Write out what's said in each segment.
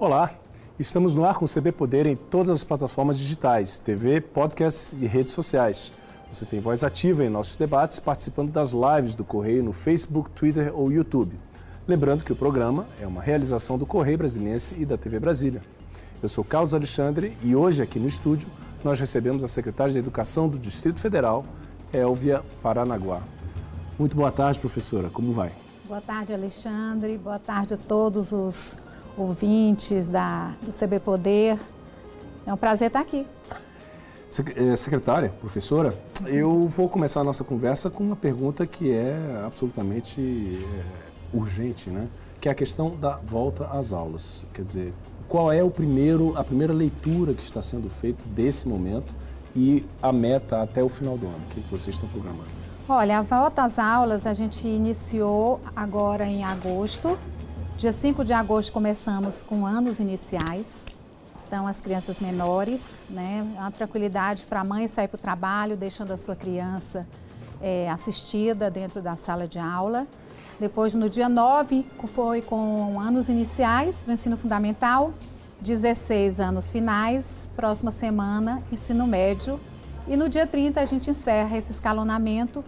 Olá, estamos no ar com o CB Poder em todas as plataformas digitais, TV, podcasts e redes sociais. Você tem voz ativa em nossos debates, participando das lives do Correio no Facebook, Twitter ou YouTube. Lembrando que o programa é uma realização do Correio Brasiliense e da TV Brasília. Eu sou Carlos Alexandre e hoje aqui no estúdio nós recebemos a secretária de Educação do Distrito Federal, Elvia Paranaguá. Muito boa tarde, professora. Como vai? Boa tarde, Alexandre. Boa tarde a todos os ouvintes da, do CB Poder. É um prazer estar aqui. Eh, secretária, professora, eu vou começar a nossa conversa com uma pergunta que é absolutamente é, urgente, né? Que é a questão da volta às aulas. Quer dizer, qual é o primeiro, a primeira leitura que está sendo feita desse momento e a meta até o final do ano que vocês estão programando? Olha, a volta às aulas a gente iniciou agora em agosto. Dia 5 de agosto começamos com anos iniciais. Então, as crianças menores, né? Uma tranquilidade para a mãe sair para o trabalho, deixando a sua criança é, assistida dentro da sala de aula. Depois, no dia 9, foi com anos iniciais do ensino fundamental, 16 anos finais, próxima semana, ensino médio. E no dia 30 a gente encerra esse escalonamento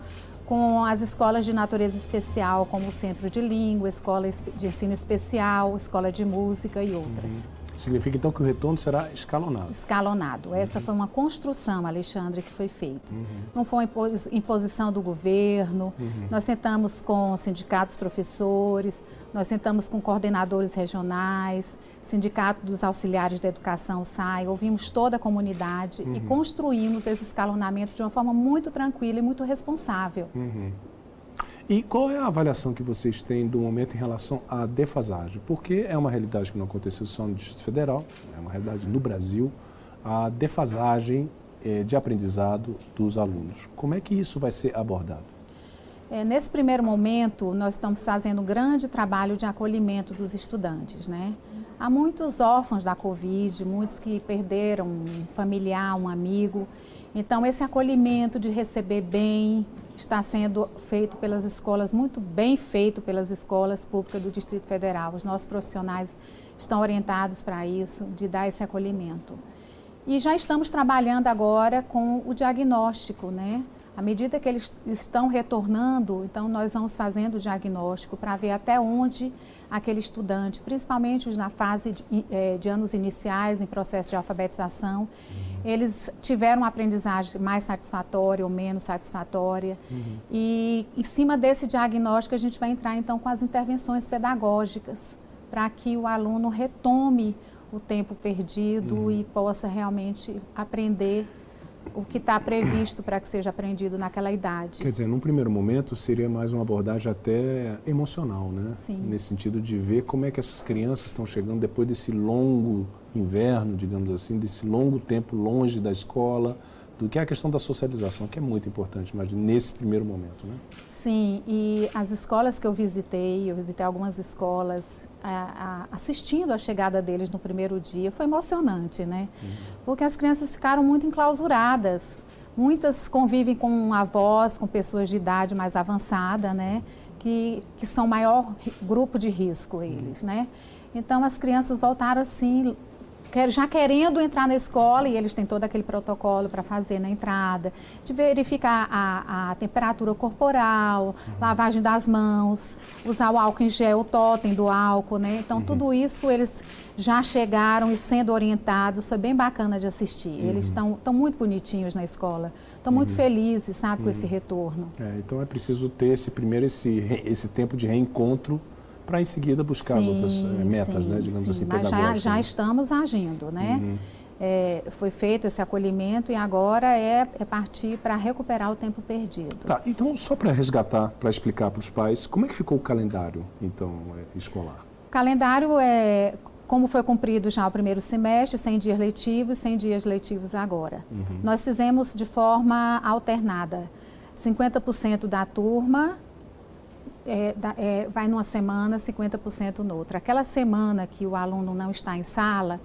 com as escolas de natureza especial, como o Centro de Língua, Escola de Ensino Especial, Escola de Música e outras. Uhum. Significa então que o retorno será escalonado? Escalonado. Essa foi uma construção, Alexandre, que foi feita. Uhum. Não foi uma imposição do governo. Uhum. Nós sentamos com sindicatos professores, nós sentamos com coordenadores regionais, Sindicato dos Auxiliares da Educação SAI, ouvimos toda a comunidade e construímos esse escalonamento de uma forma muito tranquila e muito responsável. E qual é a avaliação que vocês têm do momento em relação à defasagem? Porque é uma realidade que não aconteceu só no Distrito Federal, é uma realidade no Brasil, a defasagem eh, de aprendizado dos alunos. Como é que isso vai ser abordado? É, nesse primeiro momento, nós estamos fazendo um grande trabalho de acolhimento dos estudantes, né? Há muitos órfãos da Covid, muitos que perderam um familiar, um amigo. Então, esse acolhimento de receber bem, está sendo feito pelas escolas, muito bem feito pelas escolas públicas do Distrito Federal. Os nossos profissionais estão orientados para isso, de dar esse acolhimento. E já estamos trabalhando agora com o diagnóstico, né? À medida que eles estão retornando, então nós vamos fazendo o diagnóstico para ver até onde aquele estudante, principalmente na fase de, eh, de anos iniciais, em processo de alfabetização, eles tiveram uma aprendizagem mais satisfatória ou menos satisfatória. Uhum. E em cima desse diagnóstico a gente vai entrar então com as intervenções pedagógicas para que o aluno retome o tempo perdido uhum. e possa realmente aprender o que está previsto para que seja aprendido naquela idade. Quer dizer, num primeiro momento seria mais uma abordagem até emocional, né? Sim. Nesse sentido de ver como é que essas crianças estão chegando depois desse longo inverno, digamos assim, desse longo tempo longe da escola, do que é a questão da socialização, que é muito importante, mas nesse primeiro momento, né? Sim, e as escolas que eu visitei, eu visitei algumas escolas, a, a, assistindo a chegada deles no primeiro dia, foi emocionante, né? Uhum. Porque as crianças ficaram muito enclausuradas. Muitas convivem com avós, com pessoas de idade mais avançada, né? Que, que são maior grupo de risco eles, uhum. né? Então as crianças voltaram assim já querendo entrar na escola e eles têm todo aquele protocolo para fazer na entrada, de verificar a, a temperatura corporal, uhum. lavagem das mãos, usar o álcool em gel, o totem do álcool, né? Então uhum. tudo isso eles já chegaram e sendo orientados, foi bem bacana de assistir. Uhum. Eles estão muito bonitinhos na escola, estão muito uhum. felizes, sabe, com esse uhum. retorno. É, então é preciso ter esse primeiro esse, esse tempo de reencontro para em seguida buscar sim, as outras eh, metas, sim, né, digamos sim. assim, Mas já, já né? estamos agindo, né? Uhum. É, foi feito esse acolhimento e agora é, é partir para recuperar o tempo perdido. Tá, então só para resgatar, para explicar para os pais, como é que ficou o calendário, então, é, escolar? O calendário é, como foi cumprido já o primeiro semestre, 100 dias letivos, 100 dias letivos agora. Uhum. Nós fizemos de forma alternada. 50% da turma é, é, vai numa semana, 50% noutra. Aquela semana que o aluno não está em sala,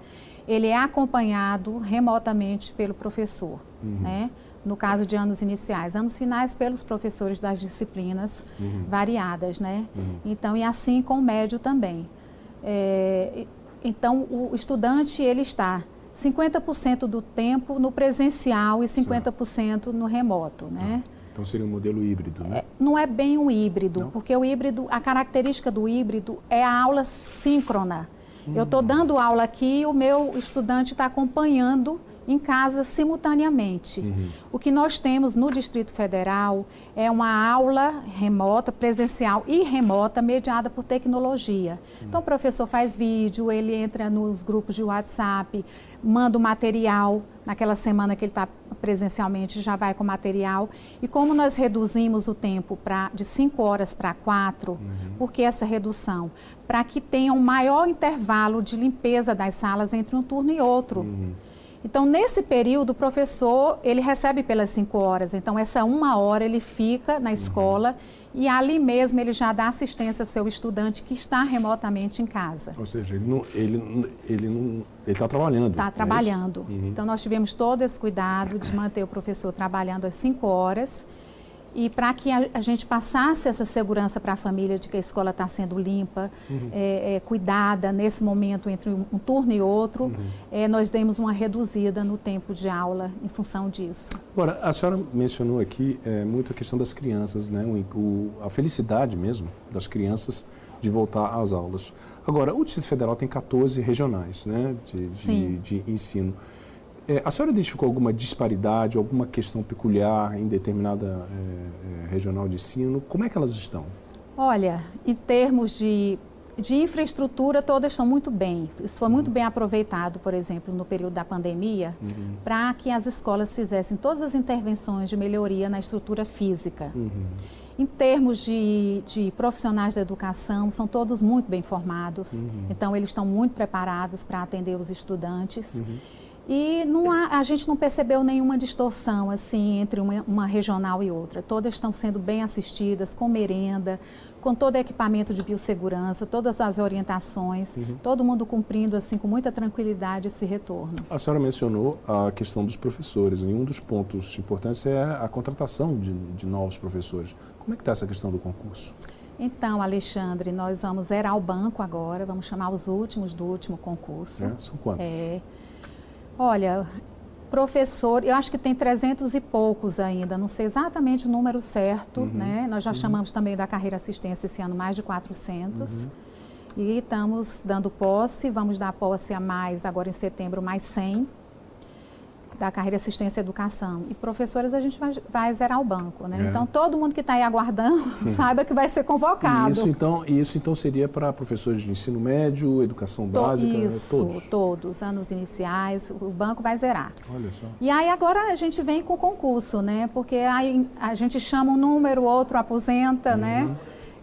ele é acompanhado remotamente pelo professor, uhum. né? no caso de anos iniciais. Anos finais, pelos professores das disciplinas uhum. variadas, né? Uhum. Então, e assim com o médio também. É, então o estudante ele está 50% do tempo no presencial e 50% no remoto, né? Então seria um modelo híbrido, né? É, não é bem um híbrido, Não? porque o híbrido, a característica do híbrido é a aula síncrona. Eu estou dando aula aqui e o meu estudante está acompanhando em casa simultaneamente. O que nós temos no Distrito Federal é uma aula remota, presencial e remota, mediada por tecnologia. Então, o professor faz vídeo, ele entra nos grupos de WhatsApp, manda o material. Naquela semana que ele está presencialmente, já vai com material. E como nós reduzimos o tempo pra, de 5 horas para 4, por que essa redução? Para que tenha um maior intervalo de limpeza das salas entre um turno e outro. Então, nesse período, o professor, ele recebe pelas cinco horas. Então, essa uma hora ele fica na escola e ali mesmo ele já dá assistência ao seu estudante que está remotamente em casa. Ou seja, ele não, ele, ele não, ele está trabalhando. Está é trabalhando. isso? Uhum. Então, nós tivemos todo esse cuidado de manter o professor trabalhando às cinco horas. E para que a, a gente passasse essa segurança para a família de que a escola está sendo limpa, Uhum. é, é, cuidada nesse momento entre um, um turno e outro, Uhum. é, nós demos uma reduzida no tempo de aula em função disso. Agora, a senhora mencionou aqui é, muito a questão das crianças, né? O, o- a felicidade mesmo das crianças de voltar às aulas. Agora, o Distrito Federal tem 14 regionais né? de, de, de ensino. É, a senhora identificou alguma disparidade, alguma questão peculiar em determinada é, é, regional de ensino? Como é que elas estão? Olha, em termos de, de infraestrutura, todas estão muito bem. Isso foi muito bem aproveitado, por exemplo, no período da pandemia, para que as escolas fizessem todas as intervenções de melhoria na estrutura física. Em termos de, de profissionais da educação, são todos muito bem formados, então eles estão muito preparados para atender os estudantes. E não há- a gente não percebeu nenhuma distorção assim entre uma, uma regional e outra. Todas estão sendo bem assistidas, com merenda, com todo equipamento de biossegurança, todas as orientações, todo mundo cumprindo assim com muita tranquilidade esse retorno. A senhora mencionou a questão dos professores, e um dos pontos importantes é a contratação de, de novos professores. Como é que está essa questão do concurso? Então, Alexandre, nós vamos zerar o banco agora, vamos chamar os últimos do último concurso. né? São quantos? É. Olha, professor, eu acho que tem 300 e poucos ainda, não sei exatamente o número certo, né? Nós já chamamos também da carreira assistência esse ano mais de 400. E estamos dando posse, vamos dar posse a mais agora em setembro, mais 100 da carreira assistência e educação. E professores a gente vai, vai zerar o banco, né? É. Então todo mundo que está aí aguardando saiba que vai ser convocado. E isso então, isso então seria para professores de ensino médio, educação To- básica, Isso, todos. todos, anos iniciais, o banco vai zerar. Olha só. E aí agora a gente vem com o concurso, né? Porque aí a gente chama um número, outro aposenta, né?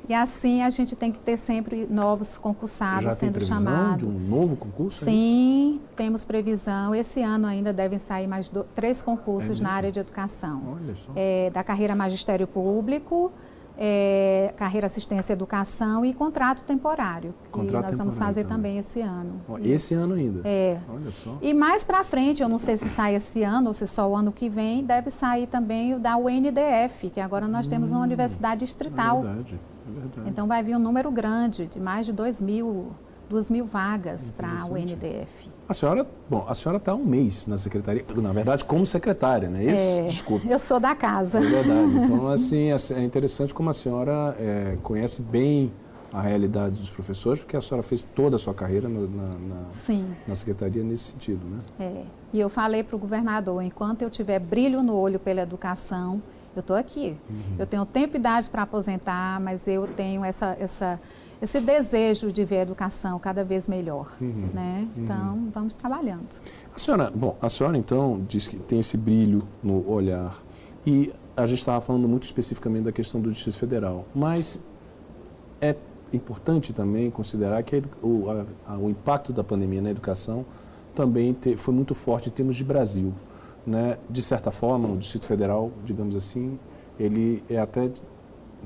E assim a gente tem que ter sempre novos concursados Já tem sendo previsão chamados. de um novo concurso? é? Sim, temos previsão. Esse ano ainda devem sair mais do- três concursos É na área de educação. Olha só. É, da carreira magistério público, é, carreira assistência educação e contrato temporário. Contrato que nós vamos fazer também. também esse ano. Ó, Esse ano ainda? É. Olha só. E mais para frente, eu não sei se sai esse ano ou se só o ano que vem, deve sair também o da UNDF, que agora nós temos uma universidade É distrital. é verdade. Então vai vir um número grande, de mais de 2 mil, 2 mil vagas para a Interessante. UNDF. A senhora, bom, a senhora está há um mês na secretaria, na verdade, como secretária, não é isso? É, Desculpe. Eu sou da casa. É verdade. Então, assim, é é interessante como a senhora é, conhece bem a realidade dos professores, porque a senhora fez toda a sua carreira na, na- na secretaria nesse sentido, né? É. E eu falei para o governador, enquanto eu tiver brilho no olho pela educação, eu estou aqui. Eu tenho tempo e idade para aposentar, mas eu tenho essa, essa, esse desejo de ver a educação cada vez melhor. Né? Então, vamos trabalhando. A senhora, bom, a senhora então diz que tem esse brilho no olhar e a gente estava falando muito especificamente da questão do Distrito Federal, mas é importante também considerar que o, a- o impacto da pandemia na educação também te- foi muito forte em termos de Brasil, né? De certa forma, o Distrito Federal, digamos assim, ele é até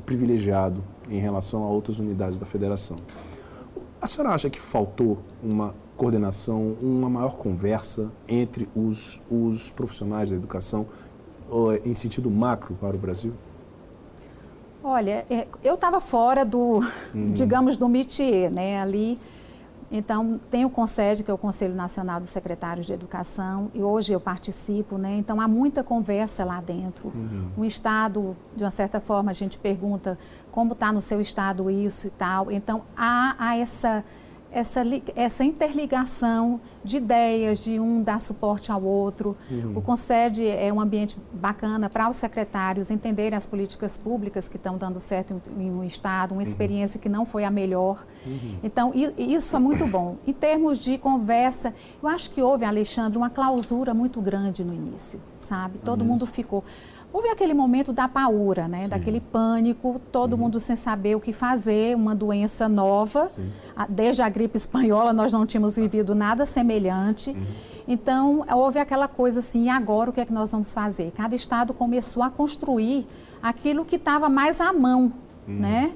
privilegiado em relação a outras unidades da federação. A senhora acha que faltou uma coordenação, uma maior conversa entre os, os profissionais da educação ou, em sentido macro para o Brasil? Olha, é, eu estava fora do, digamos, do métier, né? Ali, Então, tem o CONSED, que é o Conselho Nacional dos Secretários de Educação, e hoje eu participo, né? Então, há muita conversa lá dentro. Uhum. O Estado, de uma certa forma, a gente pergunta como está no seu Estado isso e tal. Então, há, há essa essa, essa interligação de ideias, de um dar suporte ao outro. Uhum. O CONSED é um ambiente bacana para os secretários entenderem as políticas públicas que estão dando certo em, um Estado, uma uhum. experiência que não foi a melhor. Uhum. Então, isso é muito bom. Em termos de conversa, eu acho que houve, Alexandre, uma clausura muito grande no início, sabe? Todo mundo ficou. Houve aquele momento da paura, né? Sim. Daquele pânico, todo uhum. mundo sem saber o que fazer, uma doença nova. Sim. Desde a gripe espanhola nós não tínhamos vivido nada semelhante. Uhum. Então, houve aquela coisa assim, e agora o que é que nós vamos fazer? Cada estado começou a construir aquilo que estava mais à mão, uhum. né?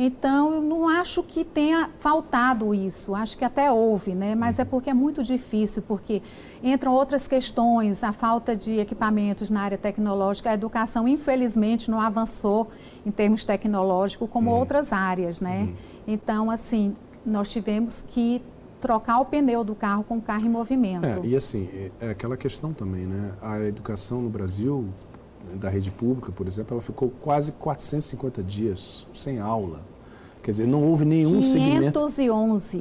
Então, eu não acho que tenha faltado isso, acho que até houve, né? Mas é porque é muito difícil, porque entram outras questões, a falta de equipamentos na área tecnológica, a educação, infelizmente, não avançou em termos tecnológicos como uhum. outras áreas, né? Uhum. Então, assim, nós tivemos que trocar o pneu do carro com o carro em movimento. É, e assim, é, é aquela questão também, né? A educação no Brasil, da rede pública, por exemplo, ela ficou quase 450 dias sem aula. Quer dizer, não houve nenhum 511. segmento.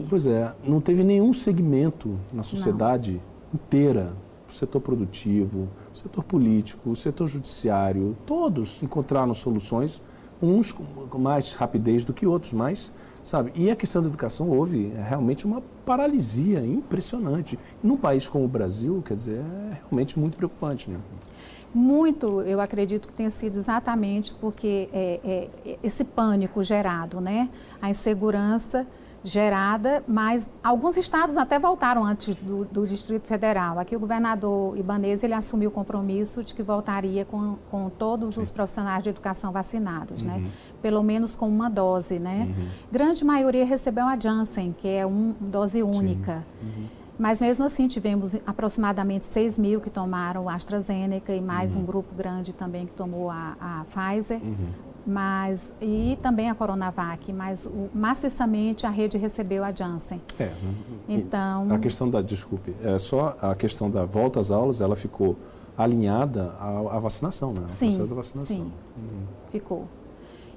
Pois é, não teve nenhum segmento na sociedade não. inteira, o setor produtivo, o setor político, o setor judiciário, todos encontraram soluções, uns com mais rapidez do que outros, mas, sabe, e a questão da educação houve realmente uma paralisia impressionante. E num país como o Brasil, quer dizer, é realmente muito preocupante, né? Muito, eu acredito que tenha sido exatamente porque é, é, esse pânico gerado, né? A insegurança gerada, mas alguns estados até voltaram antes do, do, Distrito Federal. Aqui o governador Ibanez ele assumiu o compromisso de que voltaria com, com todos os profissionais de educação vacinados, né? uhum. né? Pelo menos com uma dose, né? Uhum. Grande maioria recebeu a Janssen, que é uma dose única. Uhum. Mas mesmo assim tivemos aproximadamente 6 mil que tomaram a AstraZeneca e mais uhum. um grupo grande também que tomou a, a Pfizer. Uhum. Mas, e também a Coronavac, mas o, maciçamente a rede recebeu a Janssen. É, então... A questão da, desculpe, é só a questão da volta às aulas, ela ficou alinhada à, à vacinação, né? Sim, processo da vacinação. sim, uhum. ficou.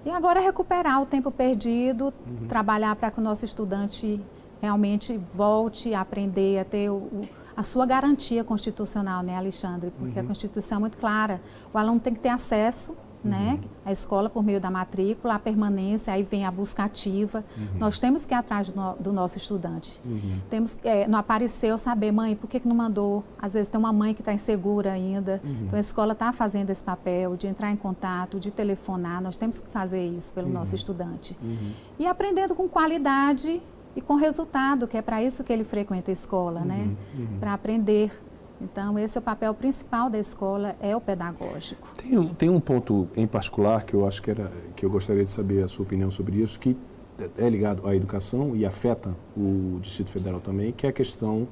E agora recuperar o tempo perdido, uhum. trabalhar para que o nosso estudante realmente volte a aprender a ter o, a sua garantia constitucional, né, Alexandre? Porque uhum. a Constituição é muito clara. O aluno tem que ter acesso né, uhum. à escola por meio da matrícula, a permanência, aí vem a busca ativa. Uhum. Nós temos que ir atrás do, do nosso estudante. Uhum. Temos, é, não apareceu saber, mãe, por que, que não mandou? Às vezes tem uma mãe que está insegura ainda. Uhum. Então a escola está fazendo esse papel de entrar em contato, de telefonar. Nós temos que fazer isso pelo nosso uhum. estudante. Uhum. E aprendendo com qualidade e com resultado, que é para isso que ele frequenta a escola, uhum, né? Uhum. Para aprender. Então, esse é o papel principal da escola, é o pedagógico. Tem, tem um ponto em particular que eu acho que, era, que eu gostaria de saber a sua opinião sobre isso, que é ligado à educação e afeta o Distrito Federal também, que é a questão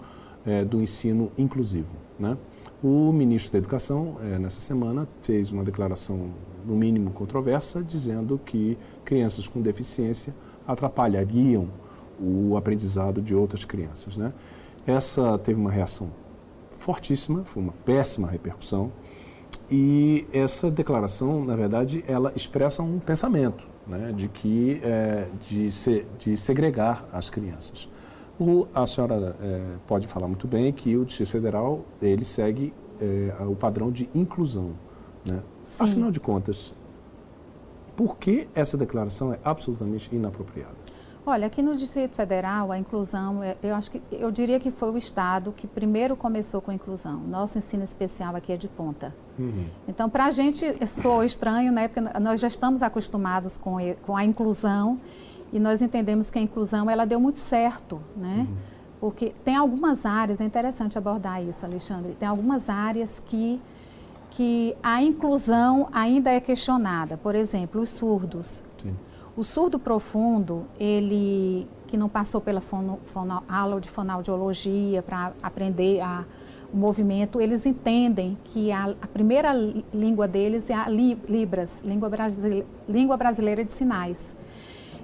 é, do ensino inclusivo, né? O ministro da Educação, é, nessa semana, fez uma declaração, no mínimo controversa, dizendo que crianças com deficiência atrapalhariam o aprendizado de outras crianças. Né? Essa teve uma reação fortíssima, foi uma péssima repercussão. E essa declaração, na verdade, ela expressa um pensamento né, de que é, de, se, de segregar as crianças. O, a senhora é, pode falar muito bem que o Distrito Federal ele segue é, o padrão de inclusão. Né? Afinal de contas, por que essa declaração é absolutamente inapropriada? Olha, aqui no Distrito Federal, a inclusão, é, eu acho que eu diria que foi o estado que primeiro começou com a inclusão. Nosso ensino especial aqui é de ponta. Uhum. Então, para a gente sou estranho, né? Porque nós já estamos acostumados com, com a inclusão e nós entendemos que a inclusão ela deu muito certo, né? Uhum. Porque tem algumas áreas, é interessante abordar isso, Alexandre. Tem algumas áreas que que a inclusão ainda é questionada. Por exemplo, os surdos. Sim. O surdo profundo, ele que não passou pela fono, fono, aula de fonoaudiologia para aprender a, o movimento, eles entendem que a, a primeira língua deles é a li, Libras, língua, brasile, língua brasileira de sinais.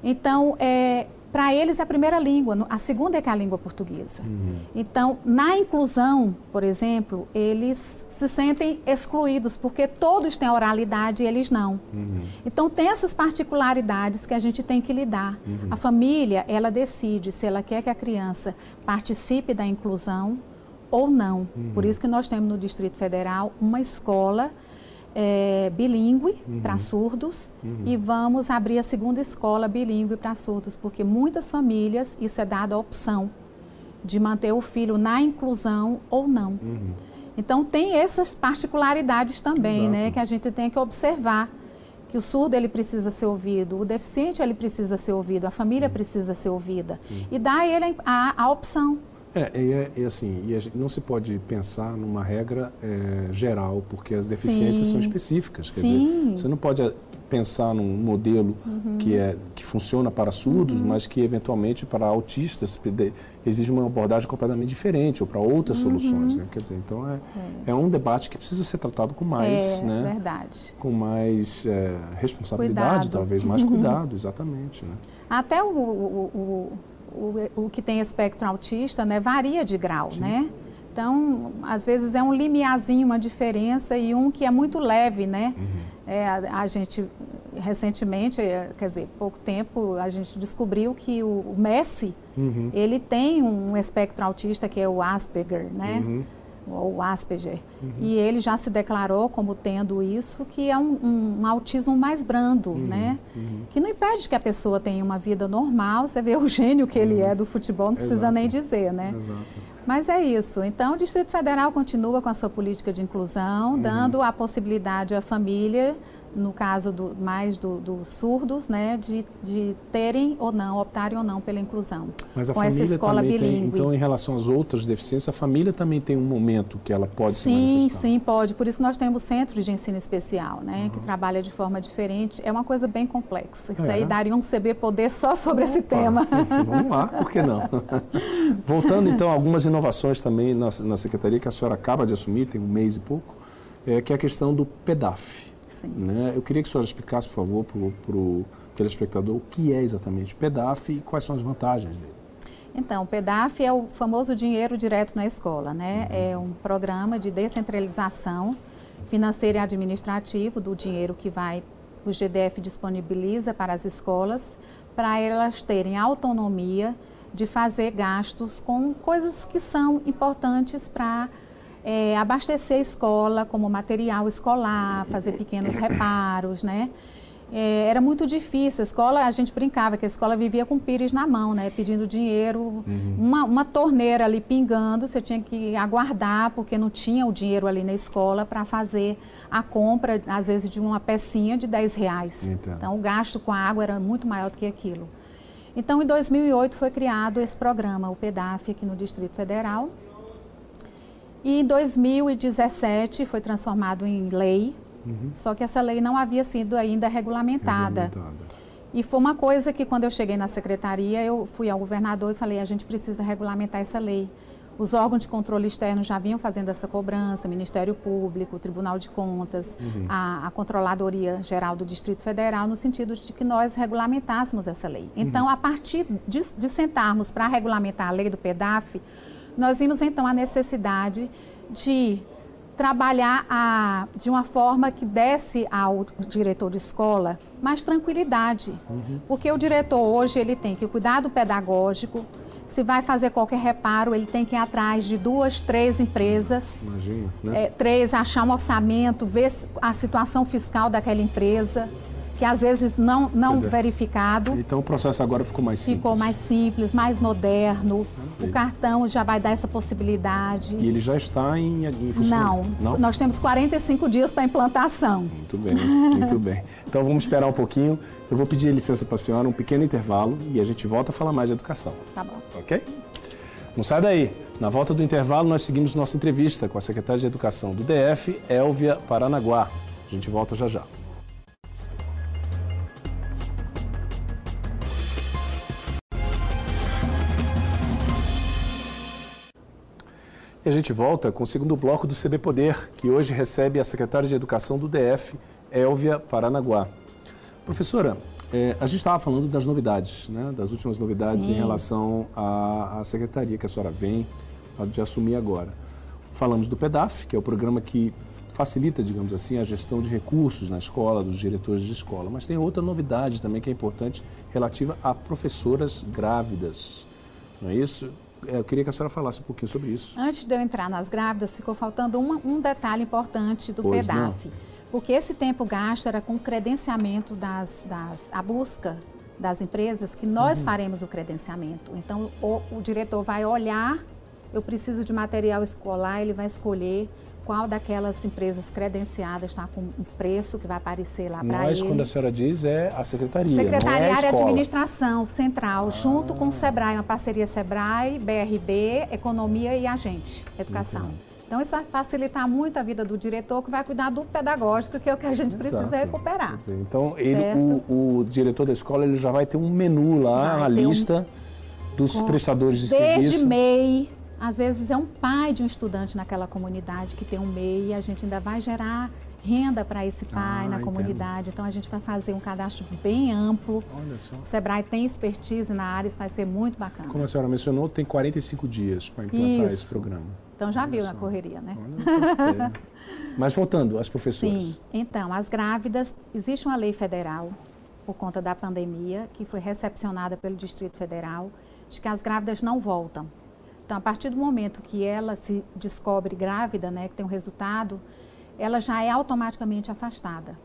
Então, é, para eles é a primeira língua, a segunda é que é a língua portuguesa. Uhum. Então, na inclusão, por exemplo, eles se sentem excluídos, porque todos têm oralidade e eles não. Uhum. Então, tem essas particularidades que a gente tem que lidar. Uhum. A família, ela decide se ela quer que a criança participe da inclusão ou não. Por isso que nós temos no Distrito Federal uma escola é, bilíngue uhum. para surdos uhum. e vamos abrir a segunda escola bilíngue para surdos, porque muitas famílias isso é dado a opção de manter o filho na inclusão ou não. Uhum. Então tem essas particularidades também, né, Exato. né, que a gente tem que observar que o surdo ele precisa ser ouvido, o deficiente ele precisa ser ouvido, a família uhum. precisa ser ouvida e dar a ele a, a opção. É, é, é assim, e não se pode pensar numa regra é, geral, porque as deficiências Sim. são específicas. Quer Sim. dizer, você não pode eh, pensar num modelo uhum. que, é, que funciona para surdos, uhum. mas que eventualmente para autistas exige uma abordagem completamente diferente, ou para outras uhum. soluções. Né? Quer dizer, então é, é, é. um debate que precisa ser tratado com mais, é, né? verdade. com mais é, responsabilidade, cuidado. talvez mais cuidado, exatamente. Né? Até o, o, o o, o que tem espectro autista né, varia de grau, Sim. né? Então, às vezes é um limiarzinho, uma diferença e um que é muito leve, né? Uhum. É, a, a, gente, recentemente, é, quer dizer, pouco tempo, a gente descobriu que o, o Messi, uhum. ele tem um espectro autista que é o Asperger, né? Uhum ou Asperger. Uhum. E ele já se declarou como tendo isso, que é um, um, um autismo mais brando, uhum. né? Uhum. Que não impede que a pessoa tenha uma vida normal. Você vê o gênio que ele uhum. é do futebol, não precisa Exato. nem dizer, né? Exato. Mas é isso. Então, o Distrito Federal continua com a sua política de inclusão, uhum. dando a possibilidade à família no caso do, mais dos do surdos, né, de, de terem ou não, optarem ou não pela inclusão. Mas a com família essa escola também bilíngue. Tem, então, em relação às outras deficiências, a família também tem um momento que ela pode sim. Sim, sim, pode. Por isso nós temos centros de ensino especial, né, uhum. que trabalha de forma diferente. É uma coisa bem complexa. Isso é. aí daria um CB poder só sobre Opa. esse tema. Vamos lá, por que não? Voltando então a algumas inovações também na, na secretaria que a senhora acaba de assumir, tem um mês e pouco, é, que é a questão do PEDAF. Sim. Né? Eu queria que a senhora explicasse, por favor, para o telespectador o que é exatamente o PEDAF e quais são as vantagens dele. Então, o PEDAF é o famoso dinheiro direto na escola, né? Uhum. É um programa de descentralização financeira e administrativo do dinheiro que vai o GDF disponibiliza para as escolas para elas terem autonomia de fazer gastos com coisas que são importantes para é, abastecer a escola como material escolar, fazer pequenos reparos, né? É, era muito difícil. A escola, a gente brincava que a escola vivia com pires na mão, né? Pedindo dinheiro, uhum. uma, uma torneira ali pingando, você tinha que aguardar, porque não tinha o dinheiro ali na escola para fazer a compra, às vezes, de uma pecinha de 10 reais. Então. então, o gasto com a água era muito maior do que aquilo. Então, em 2008 foi criado esse programa, o PEDAF, aqui no Distrito Federal, e em 2017 foi transformado em lei, uhum. só que essa lei não havia sido ainda regulamentada. regulamentada. E foi uma coisa que quando eu cheguei na secretaria, eu fui ao governador e falei, a gente precisa regulamentar essa lei. Os órgãos de controle externo já vinham fazendo essa cobrança, Ministério Público, Tribunal de Contas, uhum. a, a, Controladoria Geral do Distrito Federal, no sentido de que nós regulamentássemos essa lei. Então, uhum. a partir de, de sentarmos para regulamentar a lei do PEDAF, nós vimos então a necessidade de trabalhar a, de uma forma que desse ao diretor de escola mais tranquilidade. Uhum. Porque o diretor hoje ele tem que cuidar do pedagógico, se vai fazer qualquer reparo, ele tem que ir atrás de duas, três empresas. Imagina, né? É, três, achar um orçamento, ver a situação fiscal daquela empresa que às vezes não, não é. verificado. Então o processo agora ficou mais simples. Ficou mais simples, mais moderno. O cartão já vai dar essa possibilidade. E ele já está em, em funcionamento? Não, não, nós temos 45 dias para implantação. Muito bem, muito bem. Então vamos esperar um pouquinho. Eu vou pedir licença para a senhora, um pequeno intervalo e a gente volta a falar mais de educação. Tá bom. Ok? Não sai daí. Na volta do intervalo, nós seguimos nossa entrevista com a secretária de Educação do DF, Elvia Paranaguá. A gente volta já já. E a gente volta com o segundo bloco do CB Poder, que hoje recebe a secretária de Educação do DF, Elvia Paranaguá. Professora, É, a gente estava falando das novidades, né? das últimas novidades Sim. em relação à, à secretaria que a senhora vem de assumir agora. Falamos do PEDAF, que é o programa que facilita, digamos assim, a gestão de recursos na escola, dos diretores de escola. Mas tem outra novidade também que é importante, relativa a professoras grávidas. Não é isso? É, eu queria que a senhora falasse um pouquinho sobre isso. Antes de eu entrar nas grávidas, ficou faltando uma, um detalhe importante do Pois PEDAF. não. Porque esse tempo gasto era com o credenciamento das, das a busca das empresas que nós Uhum. faremos o credenciamento. Então, o, o diretor vai olhar, eu preciso de material escolar, ele vai escolher qual daquelas empresas credenciadas está com um preço que vai aparecer lá para Nós, ele. quando a senhora diz, é a secretaria, Secretaria não é de. Administração Central, junto com o SEBRAE, uma parceria SEBRAE, BRB, Economia e Agente, Educação. Então, isso vai facilitar muito a vida do diretor, que vai cuidar do pedagógico, que é o que a gente precisa Exato. recuperar. Então, ele, o, o diretor da escola ele já vai ter um menu lá, Vai a ter um- lista dos Com- prestadores de Desde serviço. MEI, às vezes é um pai de um estudante naquela comunidade que tem um MEI, e a gente ainda vai gerar renda para esse pai Ah, na entendo. comunidade. Então, a gente vai fazer um cadastro bem amplo. Olha só. O SEBRAE tem expertise na área, isso vai ser muito bacana. Como a senhora mencionou, tem 45 dias para implantar esse Isso. programa. Então, já viu na correria, né? Olha. Mas voltando às professoras. Sim. Então, as grávidas, existe uma lei federal, por conta da pandemia, que foi recepcionada pelo Distrito Federal, de que as grávidas não voltam. Então, a partir do momento que ela se descobre grávida, né, que tem um resultado, ela já é automaticamente afastada.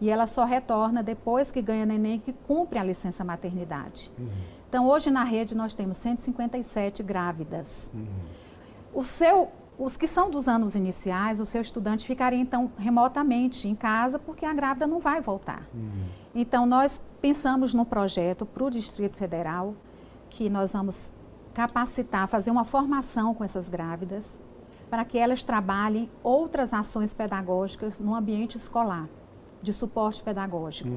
E ela só retorna depois que ganha neném, que cumpre a licença maternidade. Então, hoje na rede nós temos 157 grávidas. O seu, os que são dos anos iniciais, o seu estudante ficaria então remotamente em casa porque a grávida não vai voltar. Então nós pensamos no projeto para o Distrito Federal que nós vamos capacitar, fazer uma formação com essas grávidas para que elas trabalhem outras ações pedagógicas no ambiente escolar, de suporte pedagógico.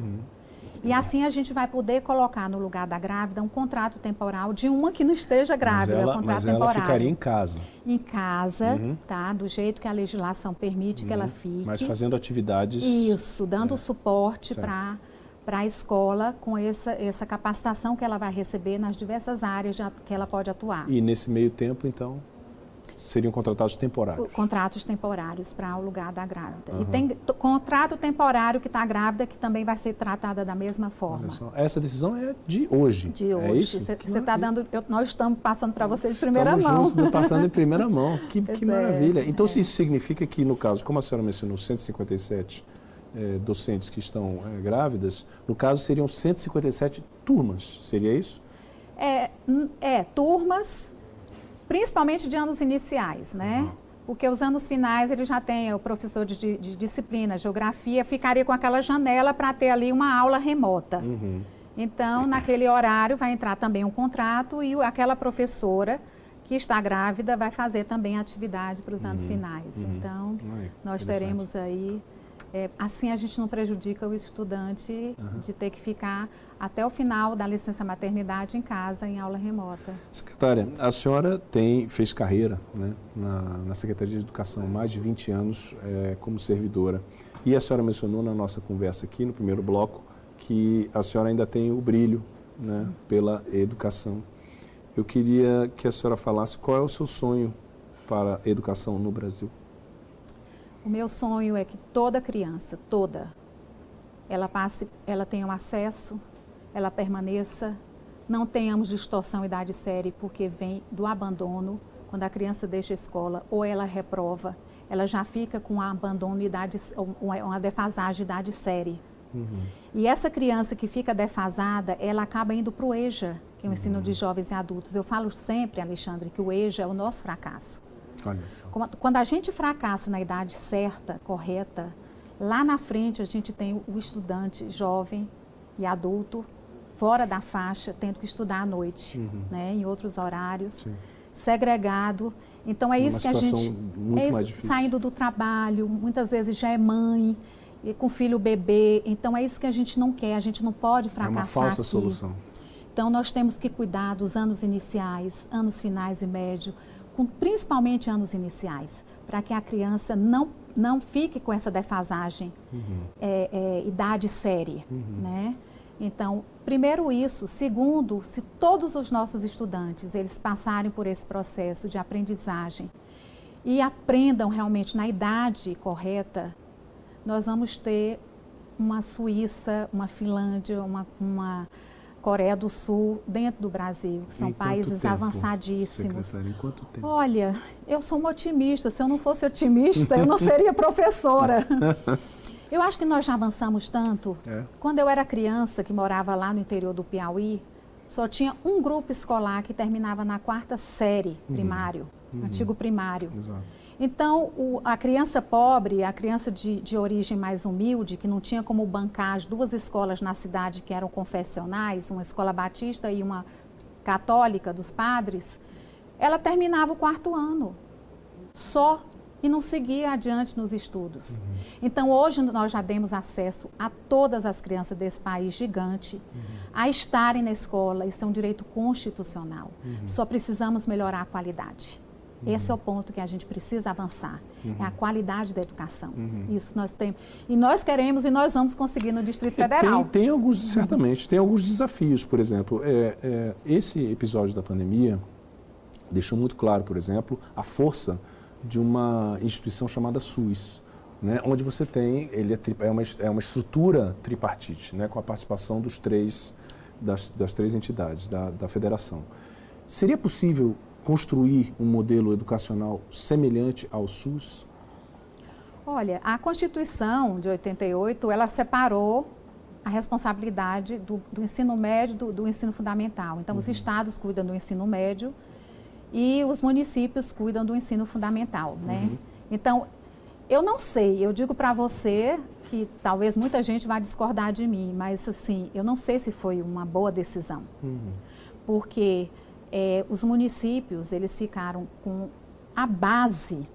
E assim a gente vai poder colocar no lugar da grávida um contrato temporal de uma que não esteja Mas grávida, ela, contrato mas ela temporário ficaria em casa, em casa, Uhum. tá? Do jeito que a legislação permite que ela fique. mas fazendo atividades. Isso, dando suporte Certo. para para a escola com essa, essa capacitação que ela vai receber nas diversas áreas de que ela pode atuar. E nesse meio tempo, então, seriam contratados temporários. Contratos temporários para o lugar da grávida. Aham. E tem contrato temporário que está grávida que também vai ser tratada da mesma forma. Essa decisão é de hoje. De É hoje. isso? Você Que está maravilha. dando. eu- nós estamos passando para você de primeira Estamos mão. juntos, passando em primeira mão. Que, que é, maravilha. Então, se isso significa que, no caso, como a senhora mencionou, 157 eh, docentes que estão eh, grávidas, no caso seriam 157 turmas, seria isso? É, é, turmas, principalmente de anos iniciais, né? Porque os anos finais ele já tem o professor de, de- de disciplina, geografia, ficaria com aquela janela para ter ali uma aula remota. Uhum. Então, naquele horário vai entrar também um contrato e aquela professora que está grávida vai fazer também atividade para os anos finais. Então, Ai, nós teremos aí. É, assim a gente não prejudica o estudante de ter que ficar até o final da licença maternidade em casa, em aula remota. Secretária, a senhora tem, fez carreira né, na, na Secretaria de Educação, mais de 20 anos eh, como servidora. E a senhora mencionou na nossa conversa aqui, no primeiro bloco, que a senhora ainda tem o brilho né, pela educação. Eu queria que a senhora falasse qual é o seu sonho para a educação no Brasil. O meu sonho é que toda criança, toda, ela passe, ela tenha um acesso, ela permaneça, não tenhamos distorção idade série porque vem do abandono, quando a criança deixa a escola ou ela reprova, ela já fica com um abandono idade, uma defasagem idade série. E essa criança que fica defasada, ela acaba indo para o EJA, que é o ensino de jovens e adultos. Eu falo sempre, Alexandre, que o EJA é o nosso fracasso. Olha só. Quando a gente fracassa na idade certa, correta, lá na frente a gente tem o estudante jovem e adulto fora da faixa, tendo que estudar à noite, né, em outros horários, Sim. segregado. Então é Numa isso que a gente muito é isso, mais difícil. saindo do trabalho, muitas vezes já é mãe e com filho bebê. Então é isso que a gente não quer. A gente não pode É fracassar uma falsa aqui. solução. Então, nós temos que cuidar dos anos iniciais, anos finais e médio, com, principalmente anos iniciais, para que a criança não, não fique com essa defasagem, Uhum. é, é, idade série, né? Então, primeiro isso, segundo, se todos os nossos estudantes eles passarem por esse processo de aprendizagem e aprendam realmente na idade correta, nós vamos ter uma Suíça, uma Finlândia, uma, uma Coreia do Sul dentro do Brasil, que são Em países tempo, avançadíssimos. secretária, em quanto tempo? Olha, eu sou uma otimista. Se eu não fosse otimista, eu não seria professora. Eu acho que nós já avançamos tanto. É. Quando eu era criança, que morava lá no interior do Piauí, só tinha um grupo escolar que terminava na quarta série primário, antigo primário. Exato. Então, o- a criança pobre, a criança de, de origem mais humilde, que não tinha como bancar as duas escolas na cidade que eram confessionais, uma escola batista e uma católica dos padres, ela terminava o quarto ano só e não seguia adiante nos estudos. Então, hoje nós já demos acesso a todas as crianças desse país gigante a estarem na escola, isso é um direito constitucional. Só precisamos melhorar a qualidade. Esse é o ponto que a gente precisa avançar, é a qualidade da educação. Isso nós temos. E nós queremos e nós vamos conseguir no Distrito Federal. Tem, tem alguns, certamente, tem alguns desafios, por exemplo, é, é, esse episódio da pandemia deixou muito claro, por exemplo, a força de uma instituição chamada SUS, né, onde você tem, ele é, é, uma, é uma estrutura tripartite, né, com a participação dos três, das, das três entidades da, da federação. Seria possível construir um modelo educacional semelhante ao SUS? Olha, a Constituição de 88, ela separou a responsabilidade do, do ensino médio do, do ensino fundamental. Então, os estados cuidam do ensino médio e os municípios cuidam do ensino fundamental, né? Então, eu não sei, eu digo para você que talvez muita gente vá discordar de mim, mas assim, eu não sei se foi uma boa decisão. Porque eh, os municípios, eles ficaram com a base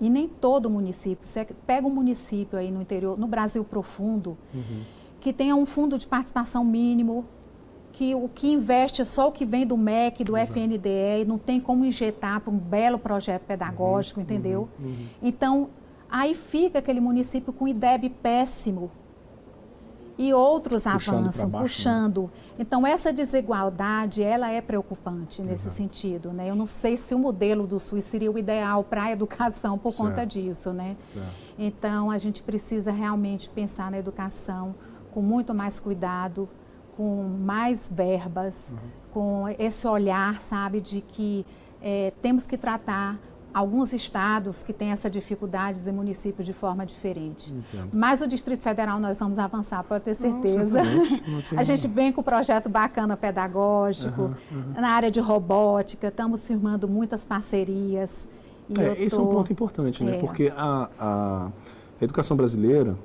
e nem todo município. Você pega um município aí no interior, no Brasil profundo, que tenha um fundo de participação mínimo, que o que investe é só o que vem do MEC, do FNDE, e não tem como injetar para um belo projeto pedagógico, entendeu? Então, aí fica aquele município com IDEB péssimo. E outros Puxando avançam, né? puxando. Então, essa desigualdade, ela é preocupante nesse sentido, né? Eu não sei se o modelo do SUS seria o ideal para a educação por conta Certo. disso, né? Certo. Então, a gente precisa realmente pensar na educação com muito mais cuidado, com mais verbas, com esse olhar, sabe, de que eh, temos que tratar alguns estados que têm essa dificuldade e municípios de forma diferente. Entendo. Mas o Distrito Federal nós vamos avançar, pode ter certeza. não A gente vem com um projeto bacana pedagógico, na área de robótica, estamos firmando muitas parcerias. E É, esse é um ponto importante, né? É. Porque a, a educação brasileira,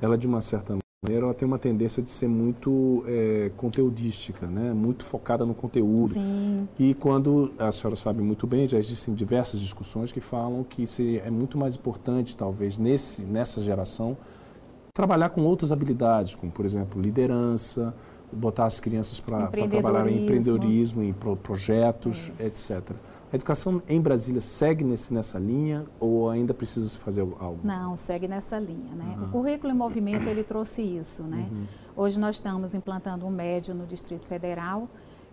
ela de uma certa maneira, ela tem uma tendência de ser muito é, conteudística, né? Muito focada no conteúdo. Sim, E quando, a senhora sabe muito bem, já existem diversas discussões que falam que se- é muito mais importante, talvez, nesse, nessa geração, trabalhar com outras habilidades, como, por exemplo, liderança, botar as crianças para trabalhar em empreendedorismo, em pro- projetos, etc. A educação em Brasília segue nesse, nessa linha ou ainda precisa se fazer algo? Não, segue nessa linha, né? O currículo em movimento ele trouxe isso, né? Hoje nós estamos implantando um médio no Distrito Federal,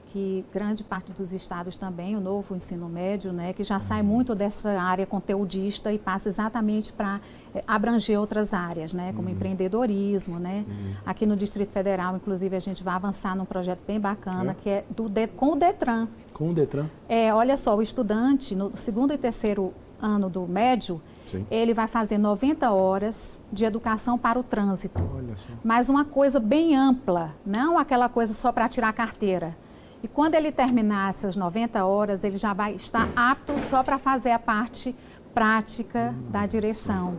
que grande parte dos estados também, o novo ensino médio, né, que já sai muito dessa área conteudista e passa exatamente para abranger outras áreas, né, como empreendedorismo, né? Aqui no Distrito Federal, inclusive, a gente vai avançar num projeto bem bacana É? que é do De- com o Detran. Com o Detran? É, olha só, o estudante no segundo e terceiro ano do médio, Sim. ele vai fazer 90 horas de educação para o trânsito. Olha só. Mas uma coisa bem ampla, não aquela coisa só para tirar a carteira. E quando ele terminar essas 90 horas, ele já vai estar apto só para fazer a parte prática da direção.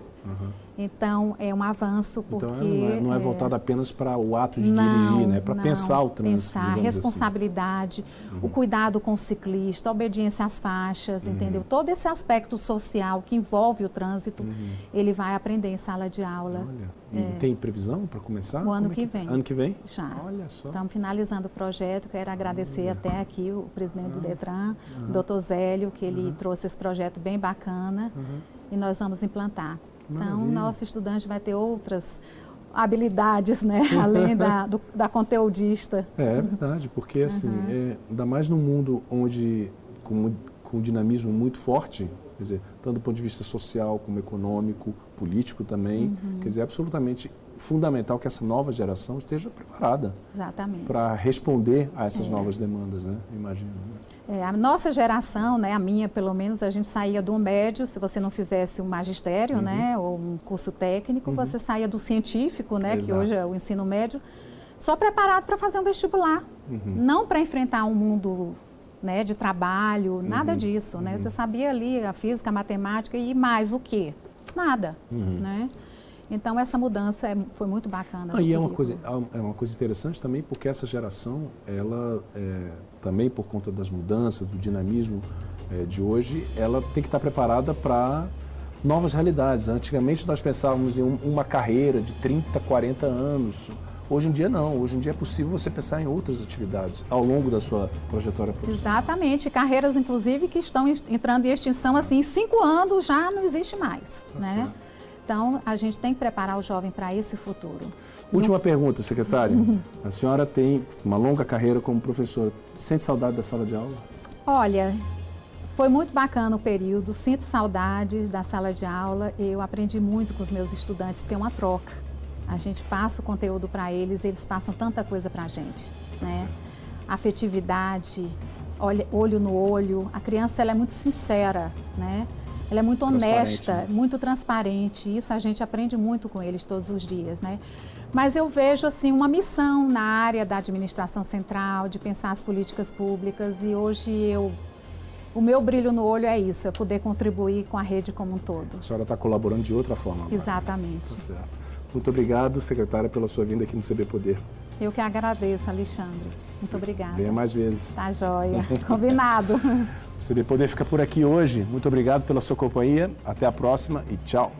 Então, é um avanço porque... Então não é, não é voltado apenas para o ato de Não, dirigir, né? É para pensar o trânsito. Pensar, assim. responsabilidade, o cuidado com o ciclista, a obediência às faixas, Uhum. entendeu? Todo esse aspecto social que envolve o trânsito, Uhum. ele vai aprender em sala de aula. Olha. E tem previsão para começar? O ano é que vem. Ano que vem? Já. Olha só. Estamos finalizando o projeto. Quero agradecer até aqui o presidente do Detran, o doutor Zélio, que ele trouxe esse projeto bem bacana e nós vamos implantar. Então, Maravilha. nosso estudante vai ter outras habilidades, né? Além da, do, da conteudista. É, é verdade, porque assim, uhum. é, ainda mais num mundo onde com, com um dinamismo muito forte, quer dizer, tanto do ponto de vista social como econômico, político também, uhum. quer dizer, absolutamente fundamental que essa nova geração esteja preparada para responder a essas é. novas demandas, né? Imagino. Né? É, a nossa geração, né, a minha pelo menos, a gente saía do médio, se você não fizesse um magistério, né, uhum. né, ou um curso técnico, uhum. você saía do científico, né, Exato. que hoje é o ensino médio, só preparado para fazer um vestibular, uhum. não para enfrentar um mundo né, de trabalho, nada uhum. disso, né? Uhum. Você sabia ali a física, a matemática e mais o quê? Nada, uhum. né? Então essa mudança é, foi muito bacana. Ah, e é uma coisa é uma coisa interessante também porque essa geração ela é, também por conta das mudanças do dinamismo é, de hoje ela tem que estar preparada para novas realidades. Antigamente nós pensávamos em um, uma carreira de 30, 40 anos Hoje em dia não, hoje em dia é possível você pensar em outras atividades ao longo da sua trajetória profissional. Exatamente, carreiras inclusive que estão entrando em extinção assim, em cinco anos já não existe mais, tá né? Certo. Então a gente tem que preparar o jovem para esse futuro. Última no... pergunta, secretária. a senhora tem uma longa carreira como professora. Sente saudade da sala de aula? Olha, foi muito bacana o período, sinto saudade da sala de aula. Eu aprendi muito com os meus estudantes, porque é uma troca. A gente passa o conteúdo para eles, eles passam tanta coisa para a gente, né? Afetividade, olho, olho no olho. A criança ela é muito sincera, né? Ela é muito honesta, né? muito transparente. Isso a gente aprende muito com eles todos os dias, né? Mas eu vejo assim uma missão na área da administração central, de pensar as políticas públicas e hoje eu o meu brilho no olho é isso, é poder contribuir com a rede como um todo. A senhora está colaborando de outra forma. Agora. Exatamente. Tá certo. Muito obrigado, secretária, pela sua vinda aqui no CB Poder. Eu que agradeço, Alexandre. Muito obrigada. Venha mais vezes. Tá joia. Combinado. o CB Poder fica por aqui hoje. Muito obrigado pela sua companhia. Até a próxima e tchau.